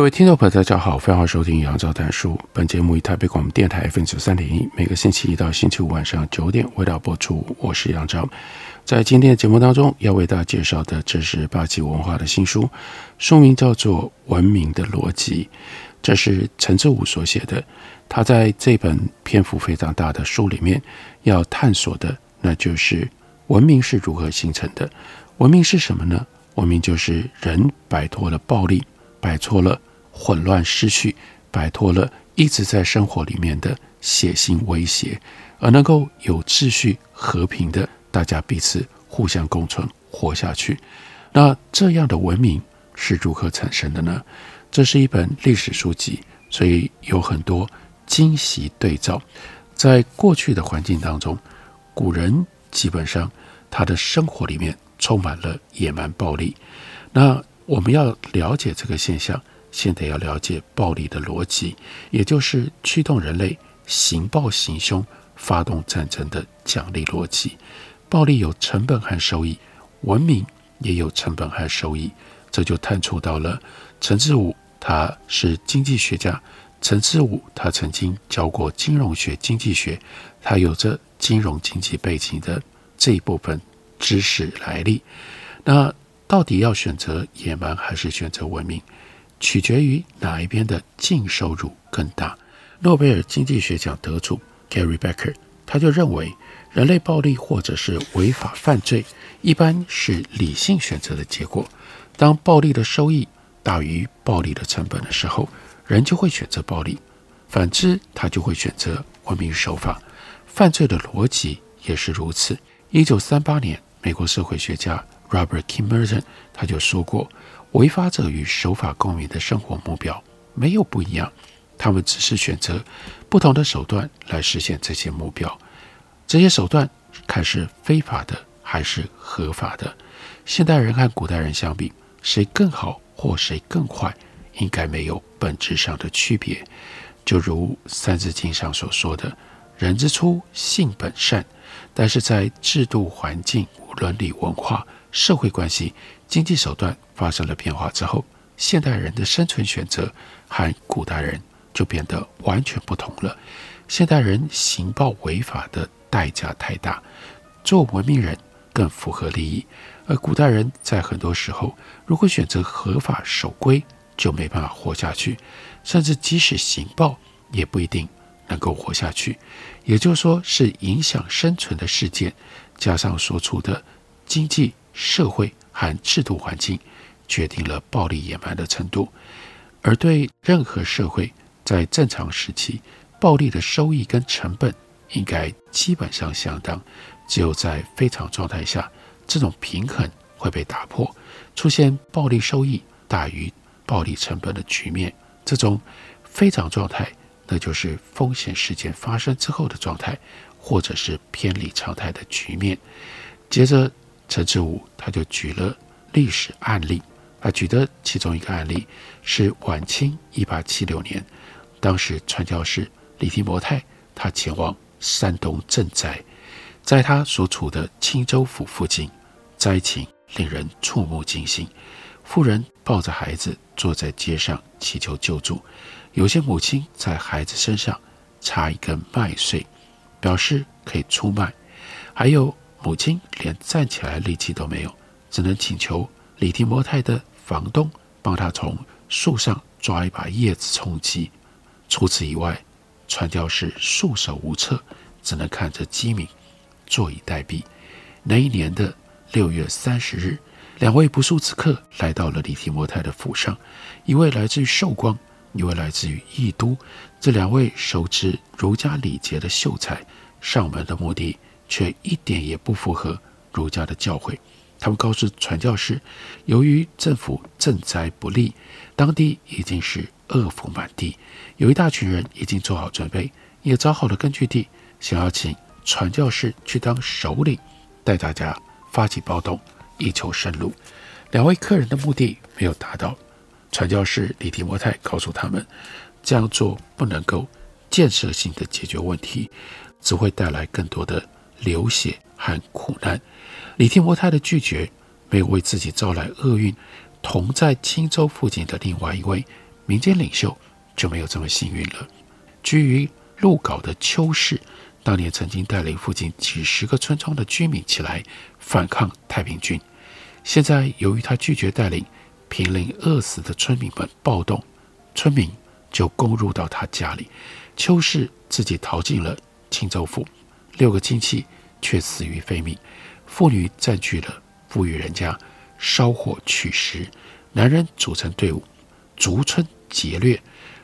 各位听众朋友，大家好，欢迎收听杨照谈书。本节目以台北广播电台 FM 九三点一，每个星期一到星期五晚上九点为大家播出。我是杨照，在今天的节目当中，要为大家介绍的，这是八旗文化的新书，书名叫做《文明的逻辑》，这是陈志武所写的。他在这本篇幅非常大的书里面，要探索的，那就是文明是如何形成的。文明是什么呢？文明就是人摆脱了暴力，摆脱了。混乱失序，摆脱了一直在生活里面的血腥威胁，而能够有秩序、和平的大家彼此互相共存活下去。那这样的文明是如何产生的呢？这是一本历史书籍，所以有很多惊喜对照。在过去的环境当中，古人基本上他的生活里面充满了野蛮暴力。那我们要了解这个现象。现在要了解暴力的逻辑，也就是驱动人类行暴行凶、发动战争的奖励逻辑。暴力有成本和收益，文明也有成本和收益。这就探出到了陈志武，他是经济学家。陈志武他曾经教过金融学、经济学，他有着金融经济背景的这一部分知识来历。那到底要选择野蛮还是选择文明？取决于哪一边的净收入更大。诺贝尔经济学奖得主 Gary Becker 他就认为，人类暴力或者是违法犯罪，一般是理性选择的结果。当暴力的收益大于暴力的成本的时候，人就会选择暴力；反之，他就会选择文明守法。犯罪的逻辑也是如此。一九三八年，美国社会学家 Robert K. Merton 他就说过。违法者与守法公民的生活目标没有不一样，他们只是选择不同的手段来实现这些目标。这些手段看是非法的还是合法的？现代人和古代人相比，谁更好或谁更坏，应该没有本质上的区别。就如《三字经》上所说的：“人之初，性本善。”但是在制度、环境、伦理、文化、社会关系。经济手段发生了变化之后，现代人的生存选择和古代人就变得完全不同了。现代人行暴违法的代价太大，做文明人更符合利益；而古代人在很多时候，如果选择合法守规，就没办法活下去，甚至即使行暴，也不一定能够活下去。也就是说，是影响生存的事件，加上所处的经济社会。和制度环境决定了暴力野蛮的程度，而对任何社会在正常时期，暴力的收益跟成本应该基本上相当。只有在非常状态下，这种平衡会被打破，出现暴力收益大于暴力成本的局面。这种非常状态，那就是风险事件发生之后的状态，或者是偏离常态的局面。接着。陈志武他就举了历史案例，他举的其中一个案例是晚清一八七六年，当时传教士李提摩太他前往山东赈灾，在他所处的青州府附近，灾情令人触目惊心。妇人抱着孩子坐在街上祈求救助，有些母亲在孩子身上插一根麦穗，表示可以出卖，还有。母亲连站起来力气都没有，只能请求李提摩太的房东帮他从树上抓一把叶子充饥。除此以外，传教士束手无策，只能看着饥民，坐以待毙。那一年的六月三十日，两位不速之客来到了李提摩太的府上，一位来自于寿光，一位来自于义都。这两位熟知儒家礼节的秀才上门的目的。却一点也不符合儒家的教诲，他们告诉传教士，由于政府赈灾不利，当地已经是饿殕满地，有一大群人已经做好准备，也找好了根据地，想要请传教士去当首领，带大家发起暴动，以求生路。两位客人的目的没有达到，传教士李提摩太告诉他们，这样做不能够建设性的解决问题，只会带来更多的流血和苦难。李天摩太的拒绝没有为自己招来厄运，同在青州附近的另外一位民间领袖就没有这么幸运了。居于鹿皋的邱氏，当年曾经带领附近几十个村庄的居民起来反抗太平军，现在由于他拒绝带领濒临饿死的村民们暴动，村民就攻入到他家里，邱氏自己逃进了青州府，六个亲戚却死于非命。妇女占据了富裕人家，烧火取食；男人组成队伍，逐村劫掠。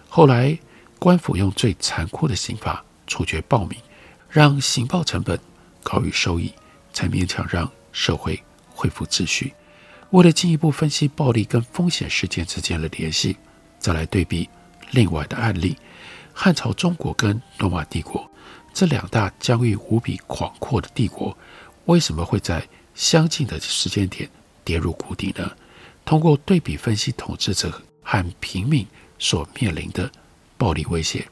后来官府用最残酷的刑罚处决暴民，让刑报成本高于收益，才勉强让社会恢复秩序。为了进一步分析暴力跟风险事件之间的联系，再来对比另外的案例：汉朝中国跟罗马帝国这两大疆域无比广阔的帝国。为什么会在相近的时间点跌入谷底呢？通过对比分析统治者和平民所面临的暴力威胁，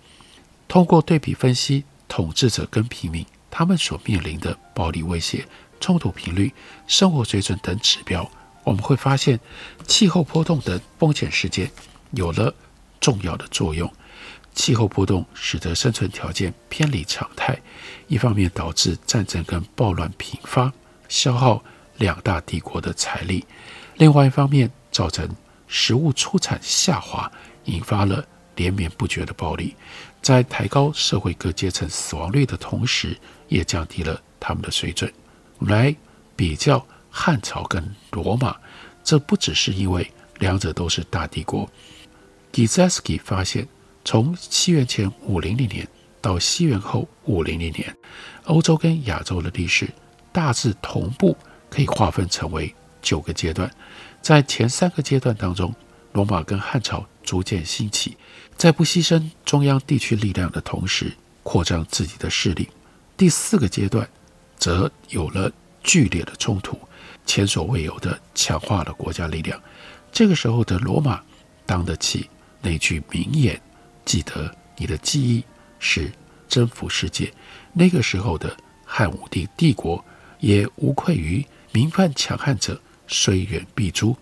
通过对比分析统治者跟平民他们所面临的暴力威胁、冲突频率、生活水准等指标，我们会发现气候波动等风险事件有了重要的作用。气候波动使得生存条件偏离常态，一方面导致战争跟暴乱频发，消耗两大帝国的财力；另外一方面造成食物出产下滑，引发了连绵不绝的暴力，在抬高社会各阶层死亡率的同时，也降低了他们的水准。我们来比较汉朝跟罗马，这不只是因为两者都是大帝国。Gzowski 发现。从西元前五零零年到西元后五零零年，欧洲跟亚洲的历史大致同步，可以划分成为九个阶段。在前三个阶段当中，罗马跟汉朝逐渐兴起，在不牺牲中央地区力量的同时，扩张自己的势力。第四个阶段则有了剧烈的冲突，前所未有的强化了国家力量。这个时候的罗马当得起那句名言。记得你的记忆是征服世界。那个时候的汉武帝帝国也无愧于名犯强汉者，虽远必诛。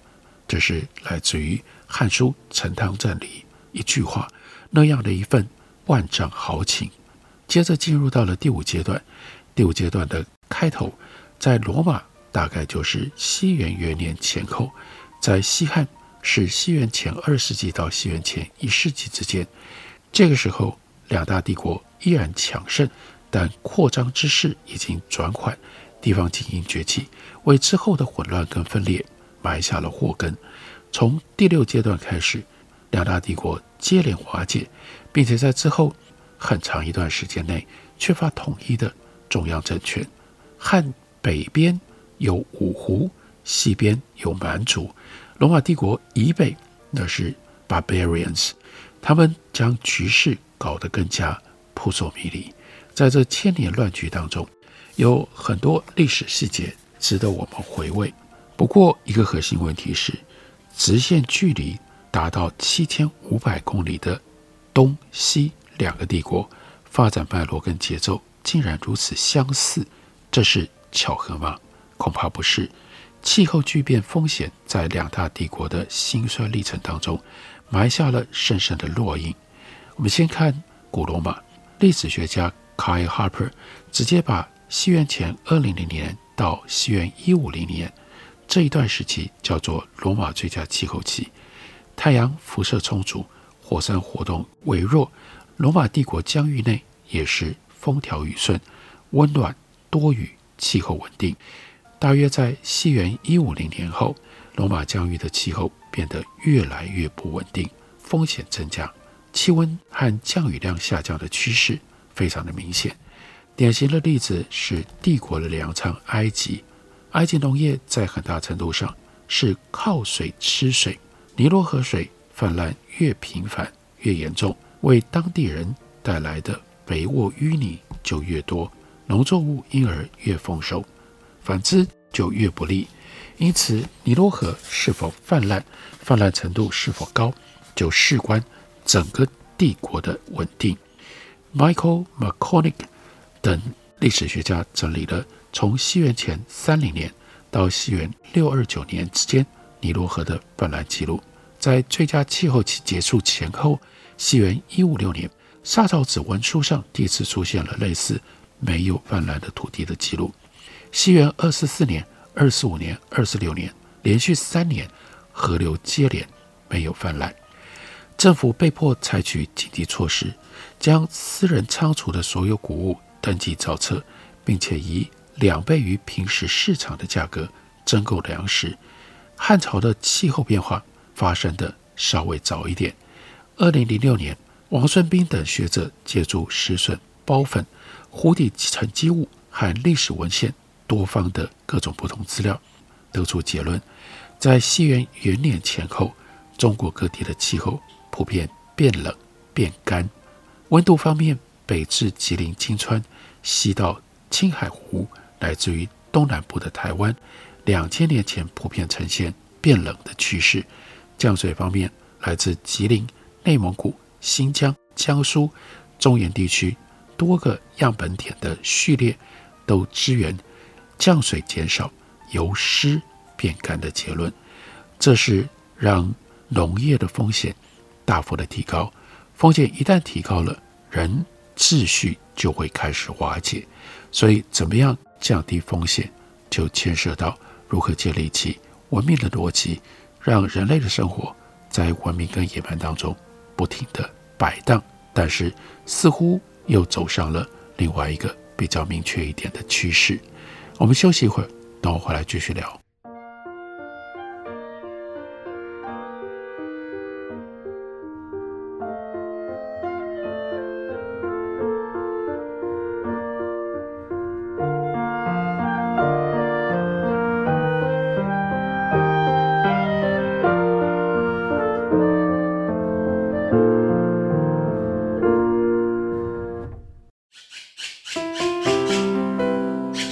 这是来自于《汉书·陈汤传》里一句话，那样的一份万丈豪情。接着进入到了第五阶段，第五阶段的开头在罗马大概就是西元元年前后，在西汉是西元前二世纪到西元前一世纪之间。这个时候，两大帝国依然强盛，但扩张之势已经转缓，地方精英崛起，为之后的混乱跟分裂埋下了祸根。从第六阶段开始，两大帝国接连瓦解，并且在之后很长一段时间内缺乏统一的中央政权。汉北边有五胡，西边有蛮族，罗马帝国以北那是 Barbarians。他们将局势搞得更加扑朔迷离，在这千年乱局当中，有很多历史细节值得我们回味。不过，一个核心问题是，直线距离达到七千五百公里的东西两个帝国，发展脉络跟节奏竟然如此相似，这是巧合吗？恐怕不是。气候巨变风险在两大帝国的兴衰历程当中，埋下了深深的烙印。我们先看古罗马，历史学家 Kyle Harper 直接把西元前二零零年到西元一五零年这一段时期叫做罗马最佳气候期。太阳辐射充足，火山活动微弱，罗马帝国疆域内也是风调雨顺，温暖多雨，气候稳定。大约在西元一五零年后，罗马疆域的气候变得越来越不稳定，风险增加，气温和降雨量下降的趋势非常的明显。典型的例子是帝国的粮仓埃及，埃及农业在很大程度上是靠水吃水，尼罗河水泛滥越频繁越严重，为当地人带来的肥沃淤泥就越多，农作物因而越丰收，反之就越不利。因此，尼罗河是否泛滥、泛滥程度是否高，就事关整个帝国的稳定。Michael McConick 等历史学家整理了从西元前三零年到西元六二九年之间尼罗河的泛滥记录。在最佳气候期结束前后，西元一五六年，沙草子文书上第一次出现了类似没有泛滥的土地的记录。西元二四四年、二四五年、二四六年，连续三年河流接连没有泛滥，政府被迫采取紧急措施。将私人仓储的所有谷物登记造册，并且以两倍于平时市场的价格征购粮食。汉朝的气候变化发生的稍微早一点。二零零六年，王孙斌等学者借助石笋、孢粉、湖底沉积物和历史文献多方的各种不同资料，得出结论：在西元元年前后，中国各地的气候普遍变冷、变干。温度方面，北至吉林、金川，西到青海湖，来自于东南部的台湾，两千年前普遍呈现变冷的趋势。降水方面，来自吉林、内蒙古、新疆、江苏、中原地区多个样本点的序列，都支援降水减少、由湿变干的结论。这是让农业的风险大幅的提高。风险一旦提高了，人秩序就会开始瓦解。所以，怎么样降低风险，就牵涉到如何建立起文明的逻辑，让人类的生活在文明跟野蛮当中不停地摆荡。但是，似乎又走上了另外一个比较明确一点的趋势。我们休息一会儿，等我回来继续聊。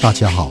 大家好，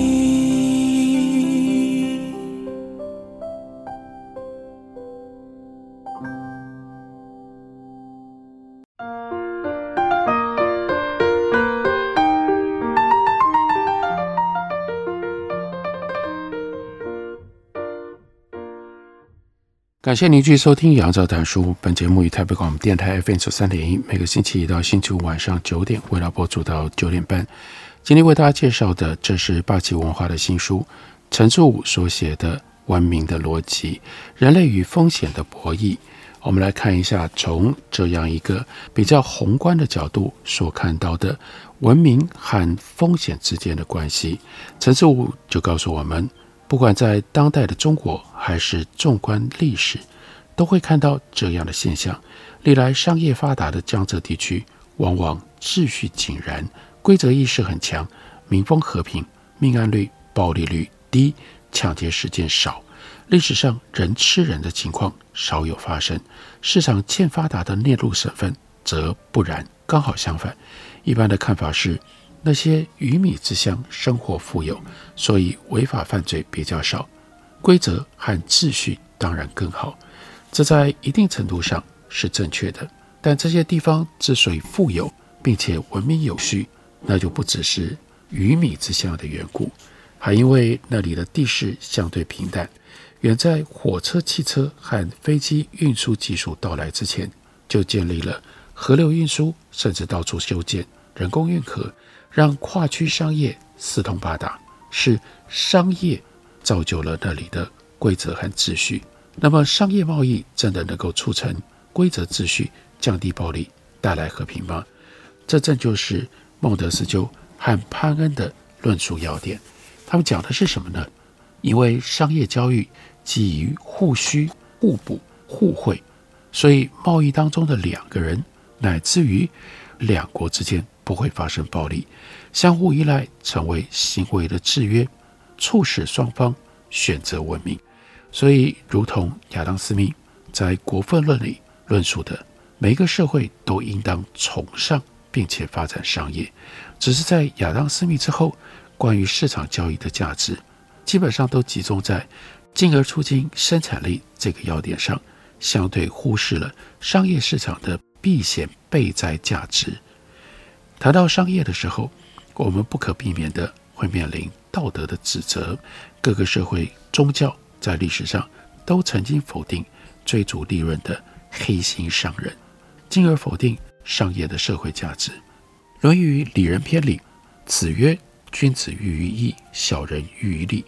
感谢您继续收听《杨照谈书》。本节目于台北广播电台 FM 三点一，每个星期一到星期五晚上九点，为大家播出到九点半。今天为大家介绍的，这是霸气文化的新书，陈志武所写的《文明的逻辑：人类与风险的博弈》。我们来看一下，从这样一个比较宏观的角度所看到的文明和风险之间的关系。陈志武就告诉我们。不管在当代的中国，还是纵观历史，都会看到这样的现象。历来商业发达的江浙地区，往往秩序井然，规则意识很强，民风和平，命案率、暴力率低，抢劫事件少。历史上人吃人的情况少有发生。市场欠发达的内陆省份则不然，刚好相反。一般的看法是，那些鱼米之乡生活富有，所以违法犯罪比较少，规则和秩序当然更好。这在一定程度上是正确的。但这些地方之所以富有并且文明有序，那就不只是鱼米之乡的缘故，还因为那里的地势相对平坦。远在火车、汽车和飞机运输技术到来之前，就建立了河流运输，甚至到处修建人工运河。让跨区商业四通八达，是商业造就了那里的规则和秩序。那么，商业贸易真的能够促成规则秩序、降低暴力、带来和平吗？这正就是孟德斯鸠和潘恩的论述要点。他们讲的是什么呢？因为商业交易基于互需、互补、互惠，所以贸易当中的两个人，乃至于两国之间。不会发生暴力，相互依赖成为行为的制约，促使双方选择文明。所以，如同亚当·斯密在《国富论》里论述的，每一个社会都应当崇尚并且发展商业。只是在亚当·斯密之后，关于市场交易的价值，基本上都集中在进而促进生产力这个要点上，相对忽视了商业市场的避险备灾价值。谈到商业的时候，我们不可避免地会面临道德的指责。各个社会宗教在历史上都曾经否定追逐利润的黑心商人，进而否定商业的社会价值。《论语·里仁篇》里，子曰：“君子喻于义，小人喻于利。”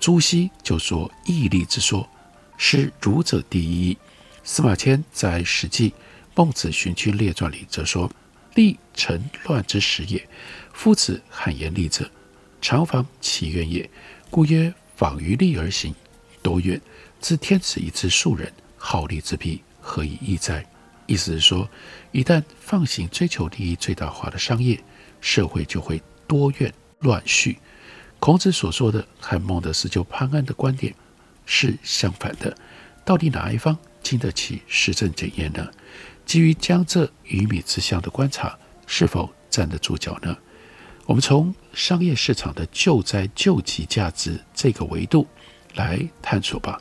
朱熹就说：“义利之说，是儒者第一。”司马迁在《史记·孟子寻君列传》里则说。利成乱之始也。夫子罕言利者，常防其愿也。故曰：仿于利而行，多怨。自天子以知庶人，好利之弊，何以义哉？意思是说，一旦放行追求利益最大化的商业，社会就会多怨乱序。孔子所说的和孟德斯鸠、潘安的观点是相反的。到底哪一方经得起实证检验呢？基于江浙鱼米之乡的观察，是否站得住脚呢？我们从商业市场的救灾救急价值这个维度来探索吧。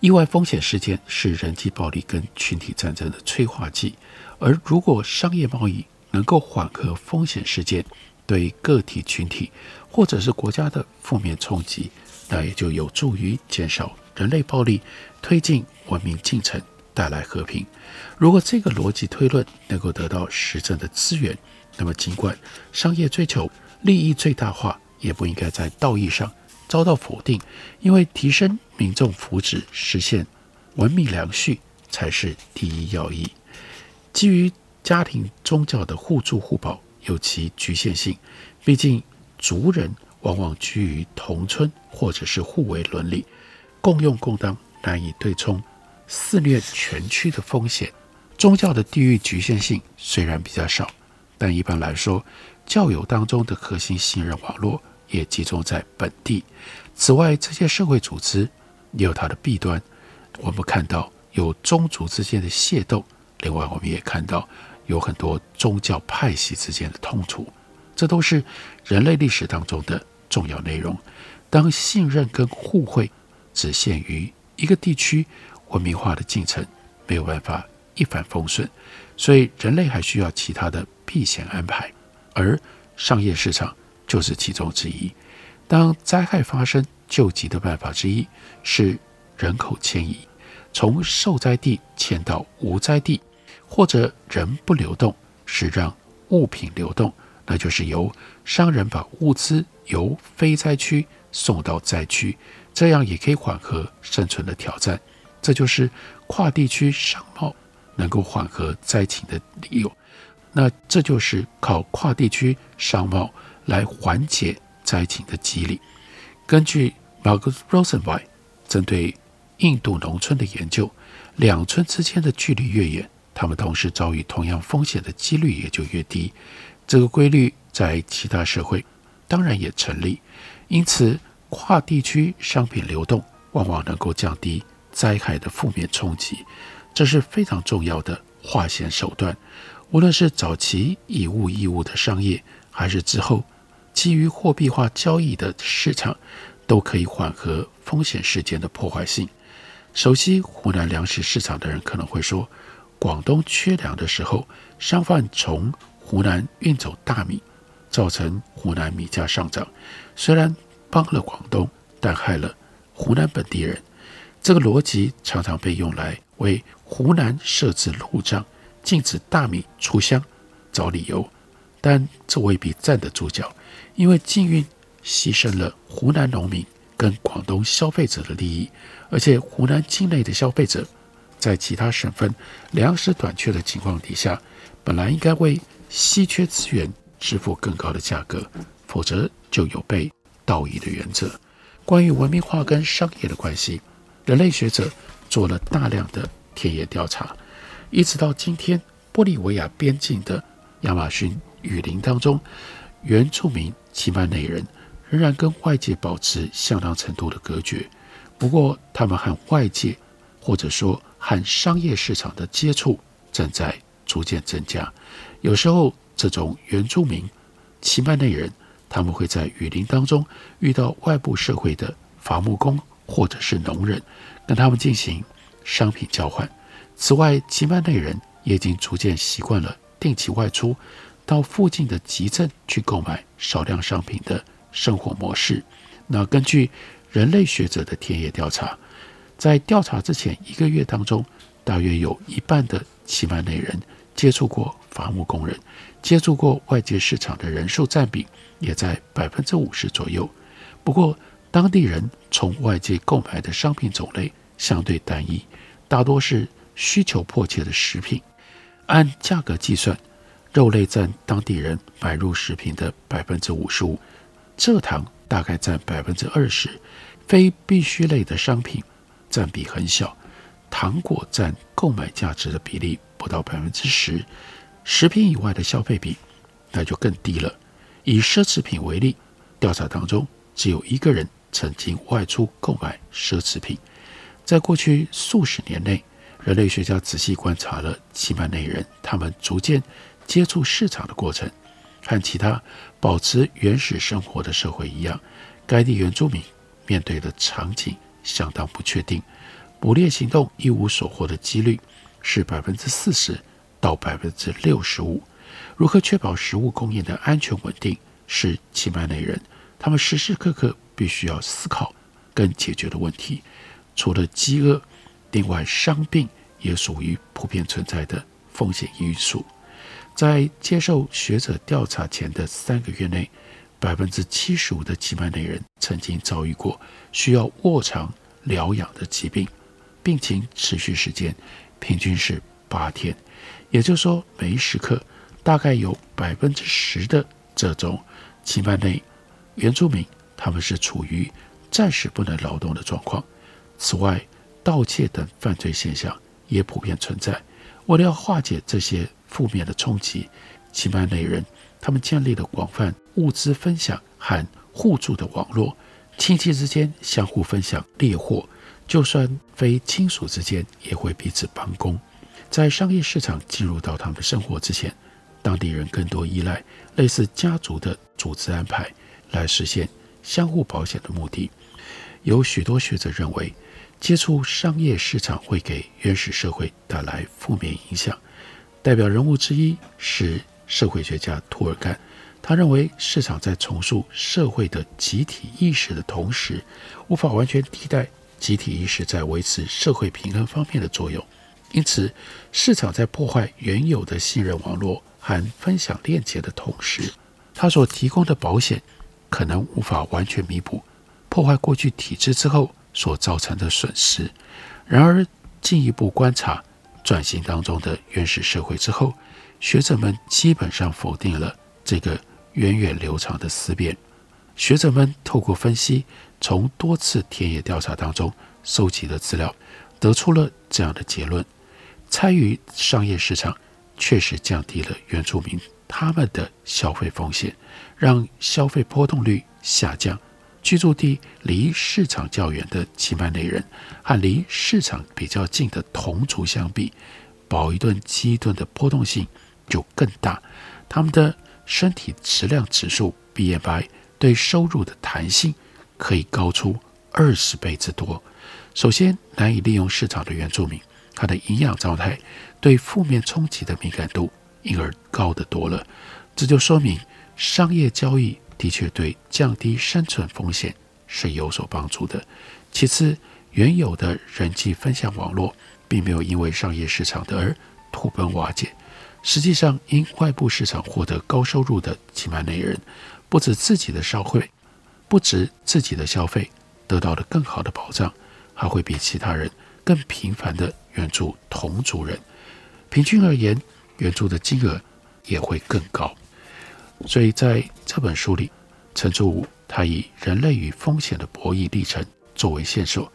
意外风险事件是人际暴力跟群体战争的催化剂，而如果商业贸易能够缓和风险事件对个体群体或者是国家的负面冲击，那也就有助于减少人类暴力，推进文明进程。带来和平。如果这个逻辑推论能够得到实证的资源，那么尽管商业追求利益最大化，也不应该在道义上遭到否定，因为提升民众福祉、实现文明良序才是第一要义。基于家庭宗教的互助互保有其局限性，毕竟族人往往居于同村或者是互为伦理，共用共当，难以对冲。肆虐全区的风险，宗教的地域局限性虽然比较少，但一般来说，教友当中的核心信任网络也集中在本地。此外，这些社会组织也有它的弊端。我们看到有宗族之间的械斗，另外我们也看到有很多宗教派系之间的冲突，这都是人类历史当中的重要内容。当信任跟互惠只限于一个地区，文明化的进程没有办法一帆风顺，所以人类还需要其他的避险安排，而商业市场就是其中之一。当灾害发生，救急的办法之一是人口迁移，从受灾地迁到无灾地，或者人不流动，是让物品流动，那就是由商人把物资由非灾区送到灾区，这样也可以缓和生存的挑战。这就是跨地区商贸能够缓和灾情的理由。那这就是靠跨地区商贸来缓解灾情的机理。根据 Marcus Rosenzweig 针对印度农村的研究，两村之间的距离越远，他们同时遭遇同样风险的几率也就越低。这个规律在其他社会当然也成立。因此，跨地区商品流动往往能够降低。灾害的负面冲击，这是非常重要的化险手段。无论是早期以物易物的商业，还是之后基于货币化交易的市场，都可以缓和风险事件的破坏性。熟悉湖南粮食市场的人可能会说，广东缺粮的时候，商贩从湖南运走大米，造成湖南米价上涨。虽然帮了广东，但害了湖南本地人。这个逻辑常常被用来为湖南设置路障、禁止大米出乡找理由，但这未必站得住脚，因为禁运。牺牲了湖南农民跟广东消费者的利益，而且湖南境内的消费者在其他省份粮食短缺的情况底下，本来应该为稀缺资源支付更高的价格，否则就有悖道义的原则。关于文明化跟商业的关系，人类学者做了大量的田野调查，一直到今天，玻利维亚边境的亚马逊雨林当中，原住民齐曼内人。仍然跟外界保持相当程度的隔绝，不过他们和外界或者说和商业市场的接触正在逐渐增加。有时候，这种原住民齐曼内人，他们会在雨林当中遇到外部社会的伐木工或者是农人，跟他们进行商品交换。此外，奇曼内人也已经逐渐习惯了定期外出到附近的集镇去购买少量商品的。生活模式。那根据人类学者的田野调查，在调查之前一个月当中，大约有一半的齐曼内人接触过伐木工人，接触过外界市场的人数占比也在百分之五十左右。不过，当地人从外界购买的商品种类相对单一，大多是需求迫切的食品。按价格计算，肉类占当地人买入食品的百分之五十五。蔗糖大概占百分之二十，非必需类的商品占比很小，糖果占购买价值的比例不到百分之十，食品以外的消费品那就更低了。以奢侈品为例，调查当中只有一个人曾经外出购买奢侈品。在过去数十年内，人类学家仔细观察了齐曼内人他们逐渐接触市场的过程。和其他保持原始生活的社会一样，该地原住民面对的场景相当不确定，捕猎行动一无所获的几率是百分之四十到百分之六十五。如何确保食物供应的安全稳定，是齐曼内人他们时时刻刻必须要思考跟解决的问题。除了饥饿，另外伤病也属于普遍存在的风险因素。在接受学者调查前的三个月内，百分之七十五的齐曼内人曾经遭遇过需要卧床疗养的疾病，病情持续时间平均是八天。也就是说，每一时刻大概有百分之十的这种齐曼内原住民，他们是处于暂时不能劳动的状况。此外，盗窃等犯罪现象也普遍存在。为了要化解这些，负面的冲击，齐曼内人他们建立了广泛物资分享和互助的网络，亲戚之间相互分享猎获，就算非亲属之间也会彼此帮工。在商业市场进入到他们的生活之前，当地人更多依赖类似家族的组织安排来实现相互保险的目的。有许多学者认为，接触商业市场会给原始社会带来负面影响。代表人物之一是社会学家涂尔干，他认为市场在重塑社会的集体意识的同时，无法完全替代集体意识在维持社会平衡方面的作用。因此，市场在破坏原有的信任网络和分享链接的同时，它所提供的保险可能无法完全弥补破坏过去体制之后所造成的损失。然而，进一步观察。转型当中的原始社会之后，学者们基本上否定了这个源远流长的思辨。学者们透过分析，从多次田野调查当中收集的资料，得出了这样的结论：参与商业市场确实降低了原住民他们的消费风险，让消费波动率下降。居住地离市场较远的齐曼内人和离市场比较近的同族相比，饱一顿饥一顿的波动性就更大。他们的身体质量指数 BMI 对收入的弹性可以高出二十倍之多。首先，难以利用市场的原住民，他的营养状态对负面冲击的敏感度因而高得多了。这就说明商业交易的确对降低生存风险是有所帮助的。其次，原有的人际分享网络并没有因为商业市场的而土崩瓦解。实际上，因外部市场获得高收入的吉曼内人，不止自己的消费，不止自己的消费得到了更好的保障。还会比其他人更频繁地援助同族人，平均而言，援助的金额也会更高。所以在这本书里，陈祖武他以人类与风险的博弈历程作为线索，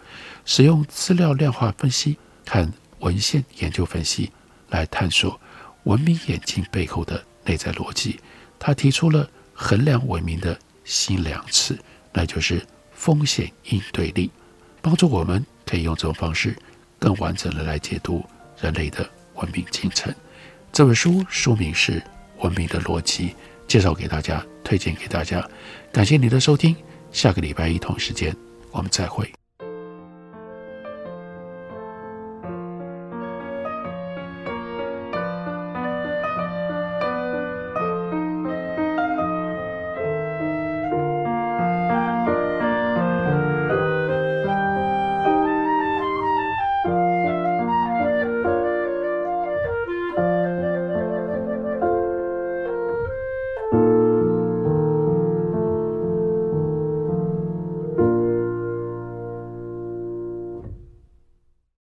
使用资料量化分析和文献研究分析来探索文明演进背后的内在逻辑。他提出了衡量文明的新量尺，那就是风险应对力。帮助我们可以用这种方式，更完整的来解读人类的文明进程。这本书书名是《文明的逻辑》，介绍给大家，推荐给大家。感谢你的收听，下个礼拜一同时间我们再会。